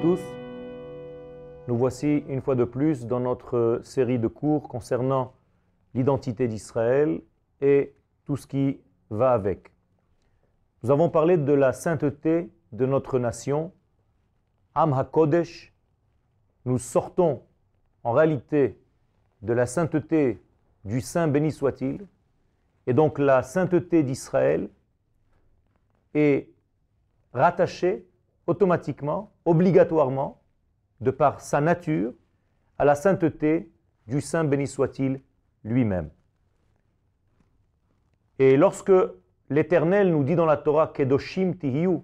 tous. Nous voici une fois de plus dans notre série de cours concernant l'identité d'Israël et tout ce qui va avec. Nous avons parlé de la sainteté de notre nation, Am HaKodesh. Nous sortons en réalité de la sainteté du Saint béni soit-il, et donc la sainteté d'Israël est rattachée automatiquement, obligatoirement, de par sa nature, à la sainteté du Saint béni soit-il lui-même. Et lorsque l'Éternel nous dit dans la Torah Kedoshim Tihiyu,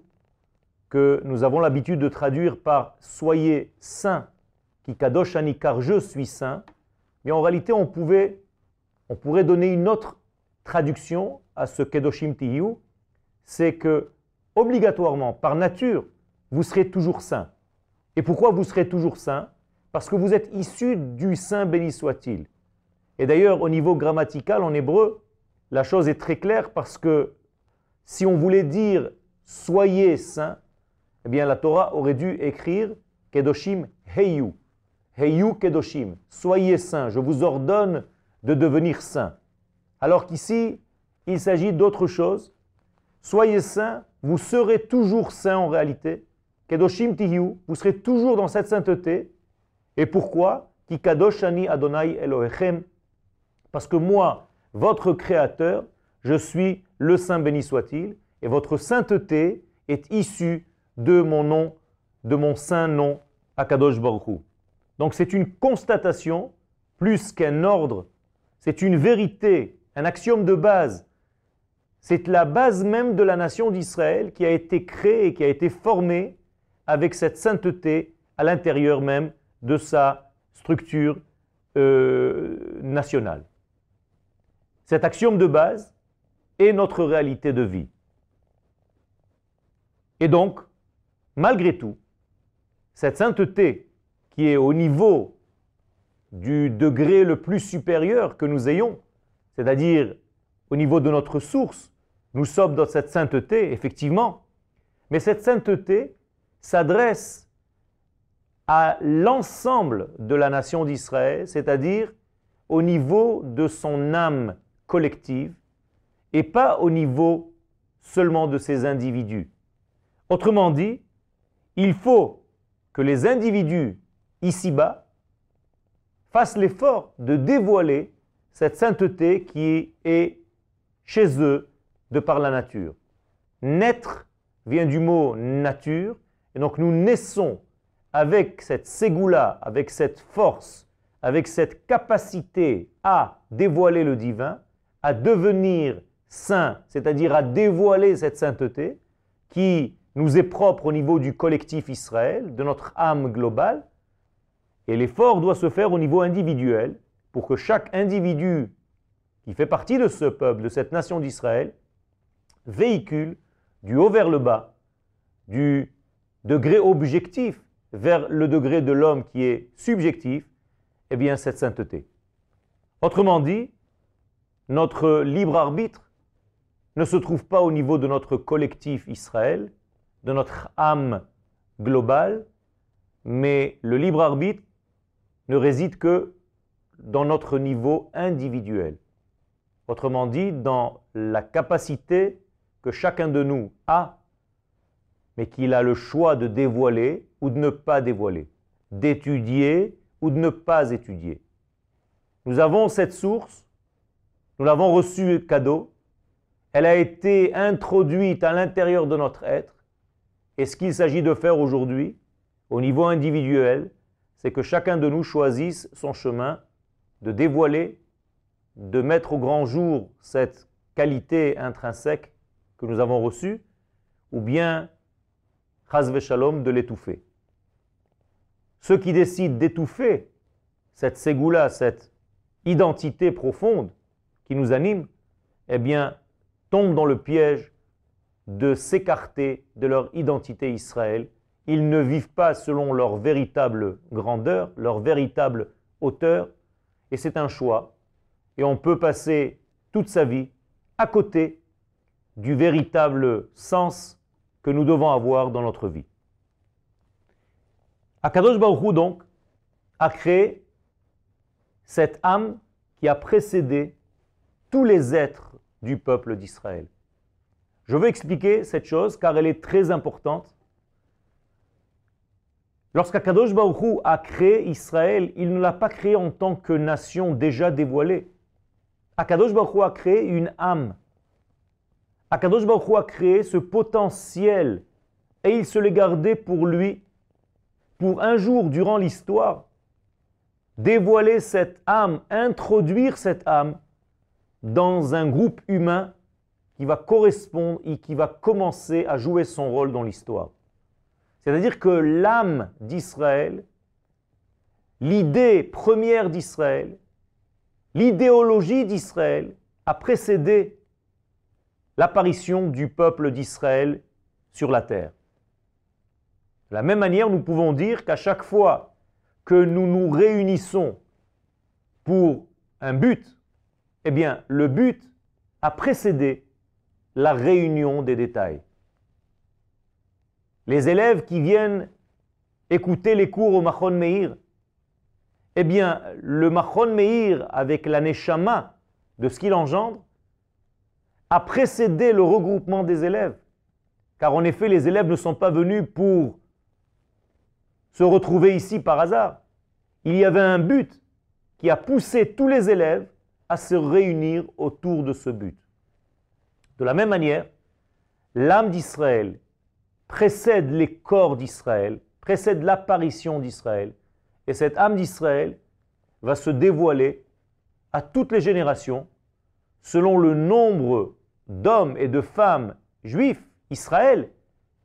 que nous avons l'habitude de traduire par Soyez saints, qui Kadoshani, car je suis saint, mais en réalité on, pouvait, on pourrait donner une autre traduction à ce Kedoshim Tihiyu, c'est que obligatoirement, par nature, vous serez toujours saint. Et pourquoi vous serez toujours saint? Parce que vous êtes issu du saint béni soit-il. Et d'ailleurs, au niveau grammatical, en hébreu, la chose est très claire parce que si on voulait dire soyez saint, eh bien la Torah aurait dû écrire Kedoshim Heyu. Heyu Kedoshim. Soyez saint, je vous ordonne de devenir saint. Alors qu'ici, il s'agit d'autre chose. Soyez saint, vous serez toujours saint en réalité. Kedoshim Tihiu, vous serez toujours dans cette sainteté. Et pourquoi? Ki Kadoshani Adonai Elohechem. Parce que moi, votre créateur, je suis le saint béni soit-il, et votre sainteté est issue de mon nom, de mon saint nom, Akadosh Baruch Donc c'est une constatation plus qu'un ordre, c'est une vérité, un axiome de base. C'est la base même de la nation d'Israël qui a été créée et qui a été formée avec cette sainteté à l'intérieur même de sa structure euh, nationale. Cet axiome de base est notre réalité de vie. Et donc, malgré tout, cette sainteté qui est au niveau du degré le plus supérieur que nous ayons, c'est-à-dire au niveau de notre source, nous sommes dans cette sainteté, effectivement, mais cette sainteté s'adresse à l'ensemble de la nation d'Israël, c'est-à-dire au niveau de son âme collective et pas au niveau seulement de ses individus. Autrement dit, il faut que les individus ici-bas fassent l'effort de dévoiler cette sainteté qui est chez eux de par la nature. Naître vient du mot nature, et donc nous naissons avec cette ségoula, avec cette force, avec cette capacité à dévoiler le divin, à devenir saint, c'est-à-dire à dévoiler cette sainteté qui nous est propre au niveau du collectif Israël, de notre âme globale, et l'effort doit se faire au niveau individuel pour que chaque individu qui fait partie de ce peuple, de cette nation d'Israël, véhicule du haut vers le bas, du degré objectif vers le degré de l'homme qui est subjectif, eh bien cette sainteté. Autrement dit, notre libre arbitre ne se trouve pas au niveau de notre collectif Israël, de notre âme globale, mais le libre arbitre ne réside que dans notre niveau individuel. Autrement dit, dans la capacité que chacun de nous a, mais qu'il a le choix de dévoiler ou de ne pas dévoiler, d'étudier ou de ne pas étudier. Nous avons cette source, nous l'avons reçue cadeau, elle a été introduite à l'intérieur de notre être, et ce qu'il s'agit de faire aujourd'hui, au niveau individuel, c'est que chacun de nous choisisse son chemin de dévoiler, de mettre au grand jour cette qualité intrinsèque que nous avons reçue, ou bien, shalom, de l'étouffer. Ceux qui décident d'étouffer cette ségoula, cette identité profonde qui nous anime, eh bien, tombent dans le piège de s'écarter de leur identité Israël. Ils ne vivent pas selon leur véritable grandeur, leur véritable hauteur, et c'est un choix. Et on peut passer toute sa vie à côté du véritable sens que nous devons avoir dans notre vie. Akadosh Baruch donc a créé cette âme qui a précédé tous les êtres du peuple d'Israël. Je veux expliquer cette chose car elle est très importante. Lorsqu'Akadosh Baruch a créé Israël, il ne l'a pas créé en tant que nation déjà dévoilée. Akadosh Baruch a créé une âme. Akadosh Baruch a créé ce potentiel et il se l'est gardé pour lui, pour un jour durant l'histoire, dévoiler cette âme, introduire cette âme dans un groupe humain qui va correspondre et qui va commencer à jouer son rôle dans l'histoire. C'est-à-dire que l'âme d'Israël, l'idée première d'Israël, l'idéologie d'Israël a précédé l'apparition du peuple d'Israël sur la terre. De la même manière, nous pouvons dire qu'à chaque fois que nous nous réunissons pour un but, eh bien, le but a précédé la réunion des détails. Les élèves qui viennent écouter les cours au Machon Meir, eh bien, le Machon Meir, avec la de ce qu'il engendre, a précédé le regroupement des élèves. Car en effet, les élèves ne sont pas venus pour se retrouver ici par hasard. Il y avait un but qui a poussé tous les élèves à se réunir autour de ce but. De la même manière, l'âme d'Israël précède les corps d'Israël, précède l'apparition d'Israël, et cette âme d'Israël va se dévoiler à toutes les générations selon le nombre d'hommes et de femmes juifs, Israël,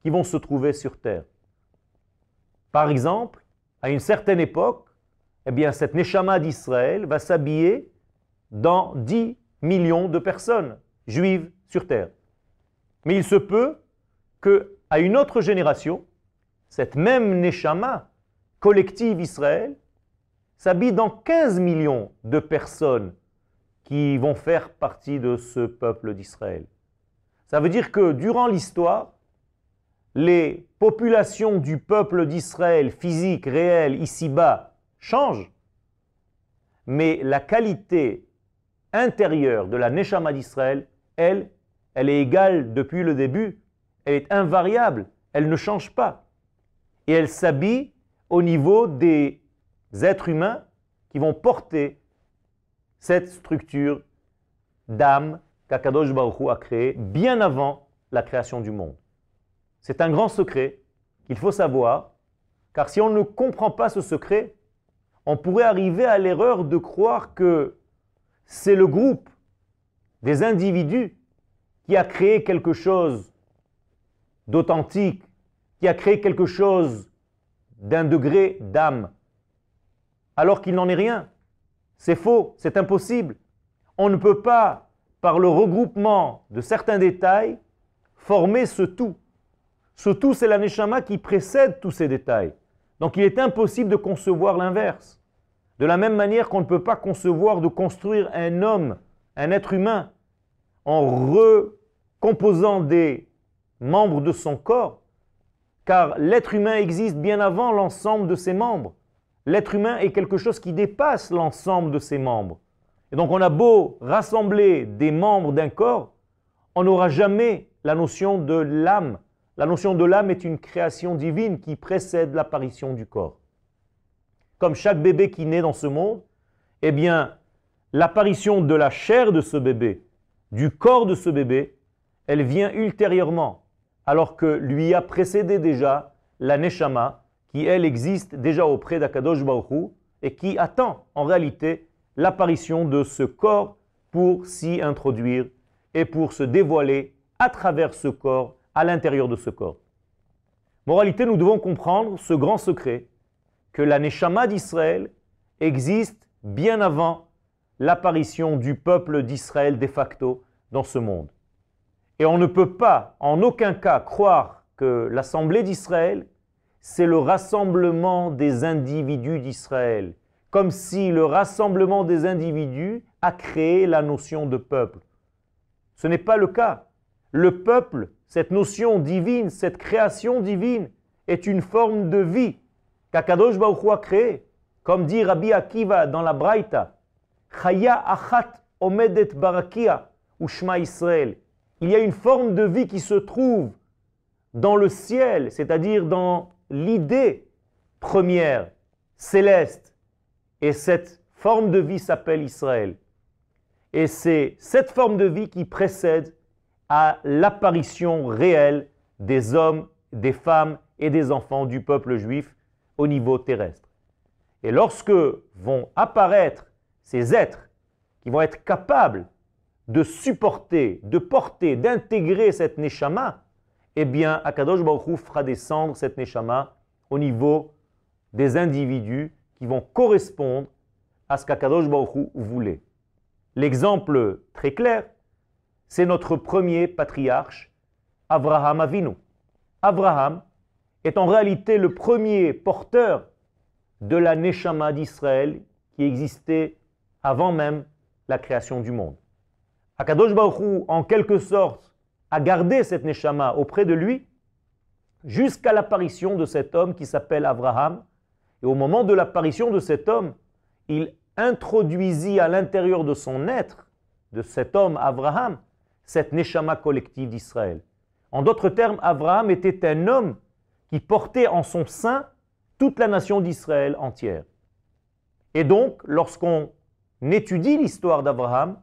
qui vont se trouver sur terre. Par exemple, à une certaine époque, eh bien, cette Neshama d'Israël va s'habiller dans 10 millions de personnes juives sur terre. Mais il se peut que à une autre génération, cette même Neshama collective Israël s'habille dans 15 millions de personnes qui vont faire partie de ce peuple d'Israël. Ça veut dire que durant l'histoire, les populations du peuple d'Israël, physique, réelle, ici-bas, changent, mais la qualité intérieure de la Neshama d'Israël, elle, elle est égale depuis le début, elle est invariable, elle ne change pas. Et elle s'habille au niveau des êtres humains qui vont porter cette structure d'âme qu'Akadosh Baruch a créée bien avant la création du monde. C'est un grand secret qu'il faut savoir, car si on ne comprend pas ce secret, on pourrait arriver à l'erreur de croire que c'est le groupe des individus qui a créé quelque chose d'authentique, qui a créé quelque chose d'un degré d'âme, alors qu'il n'en est rien. C'est faux, c'est impossible. On ne peut pas, par le regroupement de certains détails, former ce tout. Ce tout, c'est la neshama qui précède tous ces détails. Donc il est impossible de concevoir l'inverse. De la même manière qu'on ne peut pas concevoir de construire un homme, un être humain, en recomposant des membres de son corps, car l'être humain existe bien avant l'ensemble de ses membres. L'être humain est quelque chose qui dépasse l'ensemble de ses membres. Et donc on a beau rassembler des membres d'un corps, on n'aura jamais la notion de l'âme, la notion de l'âme est une création divine qui précède l'apparition du corps. Comme chaque bébé qui naît dans ce monde, eh bien, l'apparition de la chair de ce bébé, du corps de ce bébé, elle vient ultérieurement, alors que lui a précédé déjà la Neshama, qui elle existe déjà auprès d'Akadosh Baruch et qui attend en réalité l'apparition de ce corps pour s'y introduire et pour se dévoiler à travers ce corps à l'intérieur de ce corps. Moralité, nous devons comprendre ce grand secret que la Neshama d'Israël existe bien avant l'apparition du peuple d'Israël de facto dans ce monde. Et on ne peut pas en aucun cas croire que l'Assemblée d'Israël, c'est le rassemblement des individus d'Israël, comme si le rassemblement des individus a créé la notion de peuple. Ce n'est pas le cas. Le peuple cette notion divine, cette création divine est une forme de vie qu'Akadosh Baruch Hu. Comme dit Rabbi Akiva dans la Braïta, Chaya achat omedet barakia ou Shema Israël. Il y a une forme de vie qui se trouve dans le ciel, c'est-à-dire dans l'idée première, céleste. Et cette forme de vie s'appelle Israël. Et c'est cette forme de vie qui précède à l'apparition réelle des hommes, des femmes et des enfants du peuple juif au niveau terrestre. Et lorsque vont apparaître ces êtres qui vont être capables de supporter, de porter, d'intégrer cette neshama, eh bien, Akadosh Baruch Hu fera descendre cette neshama au niveau des individus qui vont correspondre à ce qu'Akadosh Baruch Hu voulait. L'exemple très clair, c'est notre premier patriarche, Abraham Avinu. Abraham est en réalité le premier porteur de la Neshama d'Israël qui existait avant même la création du monde. Akadosh Baruch en quelque sorte, a gardé cette Neshama auprès de lui jusqu'à l'apparition de cet homme qui s'appelle Abraham. Et au moment de l'apparition de cet homme, il introduisit à l'intérieur de son être, de cet homme Abraham, cette Neshama collective d'Israël. En d'autres termes, Abraham était un homme qui portait en son sein toute la nation d'Israël entière. Et donc, lorsqu'on étudie l'histoire d'Abraham,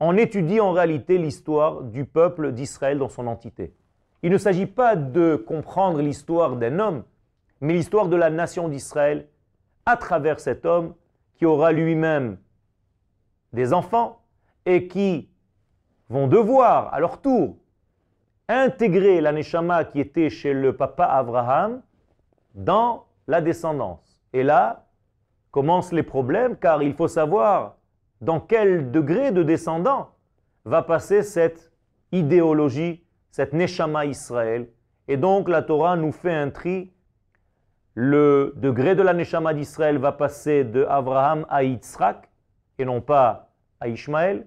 on étudie en réalité l'histoire du peuple d'Israël dans son entité. Il ne s'agit pas de comprendre l'histoire d'un homme, mais l'histoire de la nation d'Israël à travers cet homme qui aura lui-même des enfants et qui vont devoir à leur tour intégrer la Neshama qui était chez le papa Abraham dans la descendance. Et là commencent les problèmes car il faut savoir dans quel degré de descendant va passer cette idéologie, cette Neshama Israël? Et donc la Torah nous fait un tri le degré de la Neshama d'Israël va passer de Abraham à Yitzhak et non pas à Ishmaël.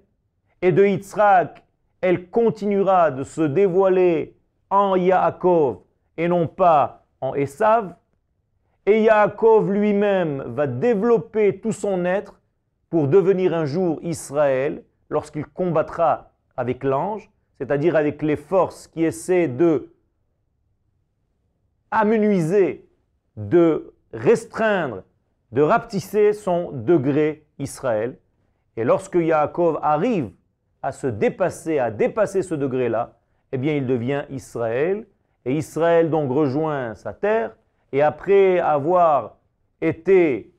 Et de Yitzhak, elle continuera de se dévoiler en Yaakov et non pas en Esav. Et Yaakov lui-même va développer tout son être pour devenir un jour Israël lorsqu'il combattra avec l'ange, c'est-à-dire avec les forces qui essaient de amenuiser de restreindre, de rapetisser son degré Israël. Et lorsque Yaakov arrive à se dépasser, à dépasser ce degré-là, eh bien il devient Israël. Et Israël donc rejoint sa terre. Et après avoir été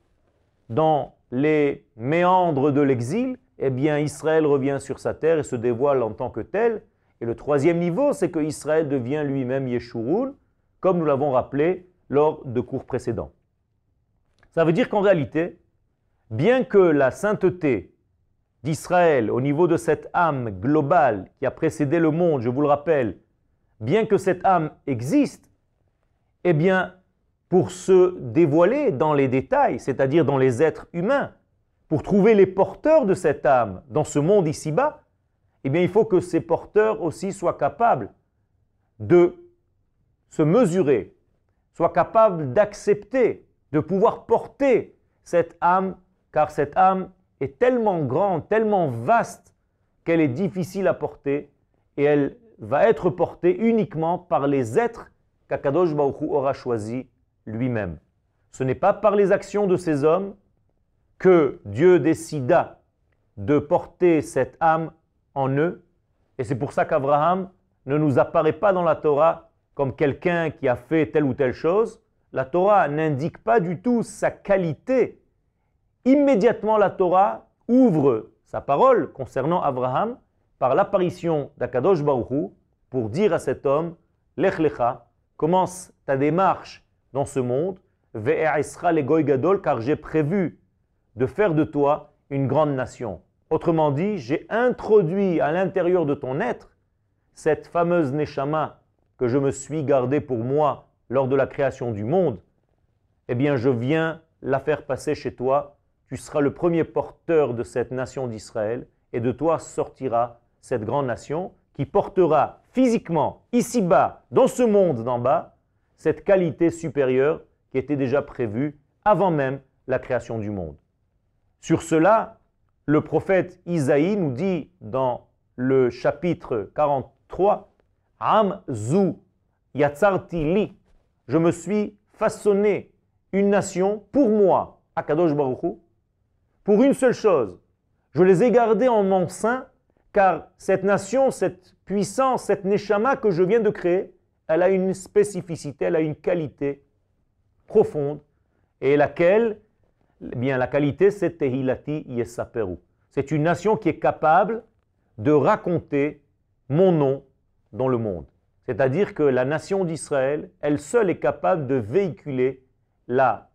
dans les méandres de l'exil, eh bien Israël revient sur sa terre et se dévoile en tant que tel. Et le troisième niveau, c'est que Israël devient lui-même Yeshurun, comme nous l'avons rappelé lors de cours précédents. Ça veut dire qu'en réalité, bien que la sainteté d'Israël au niveau de cette âme globale qui a précédé le monde, je vous le rappelle, bien que cette âme existe, eh bien, pour se dévoiler dans les détails, c'est-à-dire dans les êtres humains, pour trouver les porteurs de cette âme dans ce monde ici-bas, eh bien, il faut que ces porteurs aussi soient capables de se mesurer soit capable d'accepter, de pouvoir porter cette âme, car cette âme est tellement grande, tellement vaste, qu'elle est difficile à porter, et elle va être portée uniquement par les êtres qu'Akadosh Baruch aura choisis lui-même. Ce n'est pas par les actions de ces hommes que Dieu décida de porter cette âme en eux, et c'est pour ça qu'Abraham ne nous apparaît pas dans la Torah comme quelqu'un qui a fait telle ou telle chose, la Torah n'indique pas du tout sa qualité. Immédiatement, la Torah ouvre sa parole concernant Abraham par l'apparition d'Akadosh Baruchou pour dire à cet homme, Lech Lecha, commence ta démarche dans ce monde, gadol, car j'ai prévu de faire de toi une grande nation. Autrement dit, j'ai introduit à l'intérieur de ton être cette fameuse Neshama que je me suis gardé pour moi lors de la création du monde, eh bien je viens la faire passer chez toi, tu seras le premier porteur de cette nation d'Israël, et de toi sortira cette grande nation qui portera physiquement, ici-bas, dans ce monde d'en bas, cette qualité supérieure qui était déjà prévu avant même la création du monde. Sur cela, le prophète Isaïe nous dit dans le chapitre 43, Am zu yatsarti li, je me suis façonné une nation pour moi, Akadosh Baruch pour une seule chose. Je les ai gardés en mon sein, car cette nation, cette puissance, cette neshama que je viens de créer, elle a une spécificité, elle a une qualité profonde, et laquelle, eh bien la qualité, c'est Tehilati Yesaperu. C'est une nation qui est capable de raconter mon nom dans le monde. C'est-à-dire que la nation d'Israël, elle seule est capable de véhiculer la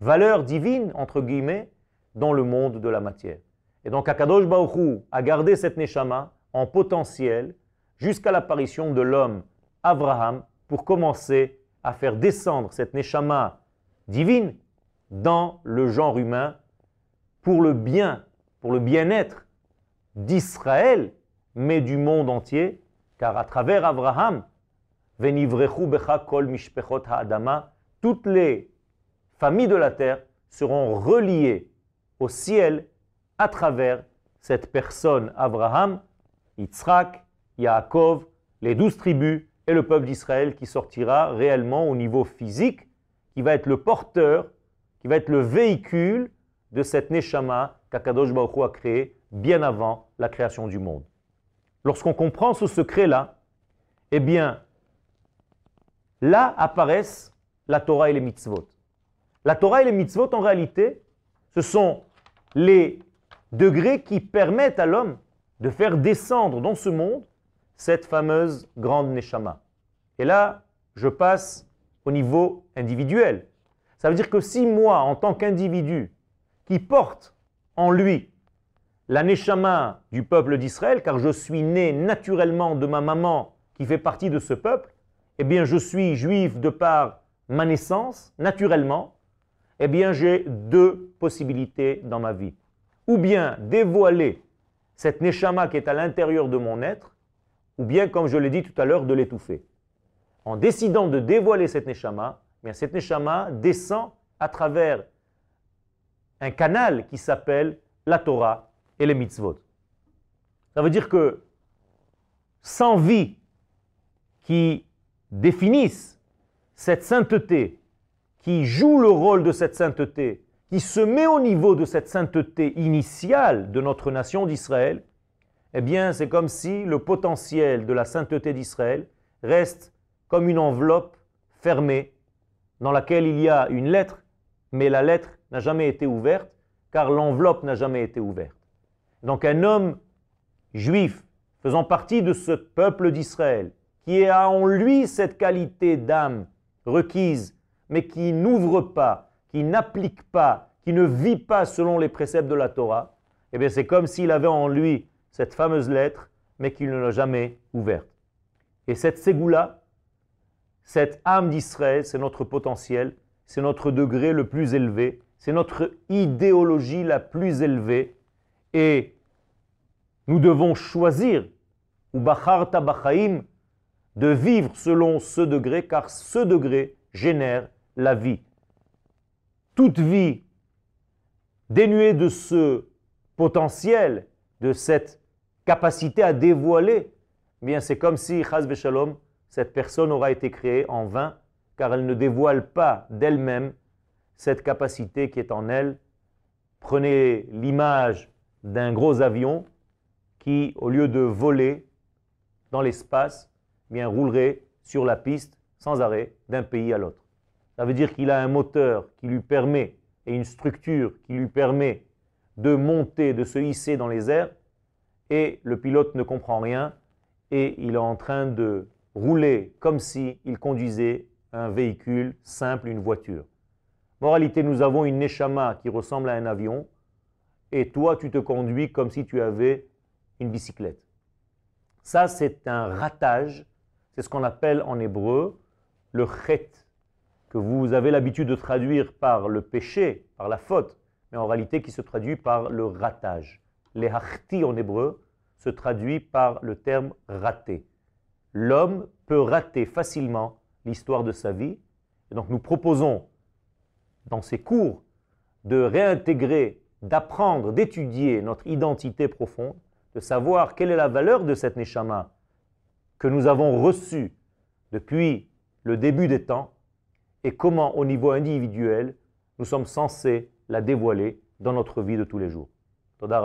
valeur divine, entre guillemets, dans le monde de la matière. Et donc Akadosh Baruch a gardé cette Neshama en potentiel jusqu'à l'apparition de l'homme Abraham pour commencer à faire descendre cette Neshama divine dans le genre humain pour le bien, pour le bien-être d'Israël, mais du monde entier, car à travers Abraham, becha kol mishpechot ha'adama, toutes les familles de la terre seront reliées au ciel à travers cette personne Abraham, Yitzhak, Yaakov, les douze tribus et le peuple d'Israël qui sortira réellement au niveau physique, qui va être le porteur, qui va être le véhicule de cette Neshama qu'Akadosh Baruch a créé bien avant la création du monde. Lorsqu'on comprend ce secret-là, eh bien, là apparaissent la Torah et les mitzvot. La Torah et les mitzvot, en réalité, ce sont les degrés qui permettent à l'homme de faire descendre dans ce monde cette fameuse grande neshama. Et là, je passe au niveau individuel. Ça veut dire que si moi, en tant qu'individu, qui porte en lui la neshama du peuple d'Israël, car je suis né naturellement de ma maman qui fait partie de ce peuple, eh bien je suis juif de par ma naissance, naturellement, eh bien j'ai deux possibilités dans ma vie. Ou bien dévoiler cette neshama qui est à l'intérieur de mon être, ou bien, comme je l'ai dit tout à l'heure, de l'étouffer. En décidant de dévoiler cette neshama, eh cette neshama descend à travers un canal qui s'appelle la Torah et les mitzvot. Ça veut dire que sans vie qui définissent cette sainteté, qui joue le rôle de cette sainteté, qui se met au niveau de cette sainteté initiale de notre nation d'Israël, eh bien c'est comme si le potentiel de la sainteté d'Israël reste comme une enveloppe fermée dans laquelle il y a une lettre, mais la lettre n'a jamais été ouverte car l'enveloppe n'a jamais été ouverte. Donc un homme juif faisant partie de ce peuple d'Israël, qui a en lui cette qualité d'âme requise, mais qui n'ouvre pas, qui n'applique pas, qui ne vit pas selon les préceptes de la Torah, eh bien c'est comme s'il avait en lui cette fameuse lettre, mais qu'il ne l'a jamais ouverte. Et cette ségoula, cette âme d'Israël, c'est notre potentiel, c'est notre degré le plus élevé, c'est notre idéologie la plus élevée, et nous devons choisir, ou bacharta bachaim, de vivre selon ce degré, car ce degré génère la vie. Toute vie dénuée de ce potentiel, de cette capacité à dévoiler, eh bien c'est comme si, chas shalom, cette personne aura été créée en vain, car elle ne dévoile pas d'elle-même cette capacité qui est en elle. Prenez l'image d'un gros avion qui, au lieu de voler dans l'espace, eh bien roulerait sur la piste sans arrêt d'un pays à l'autre. Ça veut dire qu'il a un moteur qui lui permet et une structure qui lui permet de monter, de se hisser dans les airs, et le pilote ne comprend rien et il est en train de rouler comme s'il il conduisait un véhicule simple, une voiture. Moralité, nous avons une neshama qui ressemble à un avion, et toi, tu te conduis comme si tu avais une bicyclette. Ça, c'est un ratage, c'est ce qu'on appelle en hébreu le chet, que vous avez l'habitude de traduire par le péché, par la faute, mais en réalité qui se traduit par le ratage. Les hachti en hébreu se traduit par le terme raté. L'homme peut rater facilement l'histoire de sa vie. Et donc nous proposons dans ces cours de réintégrer, d'apprendre, d'étudier notre identité profonde, de savoir quelle est la valeur de cette neshama que nous avons reçue depuis le début des temps et comment au niveau individuel nous sommes censés la dévoiler dans notre vie de tous les jours. Toda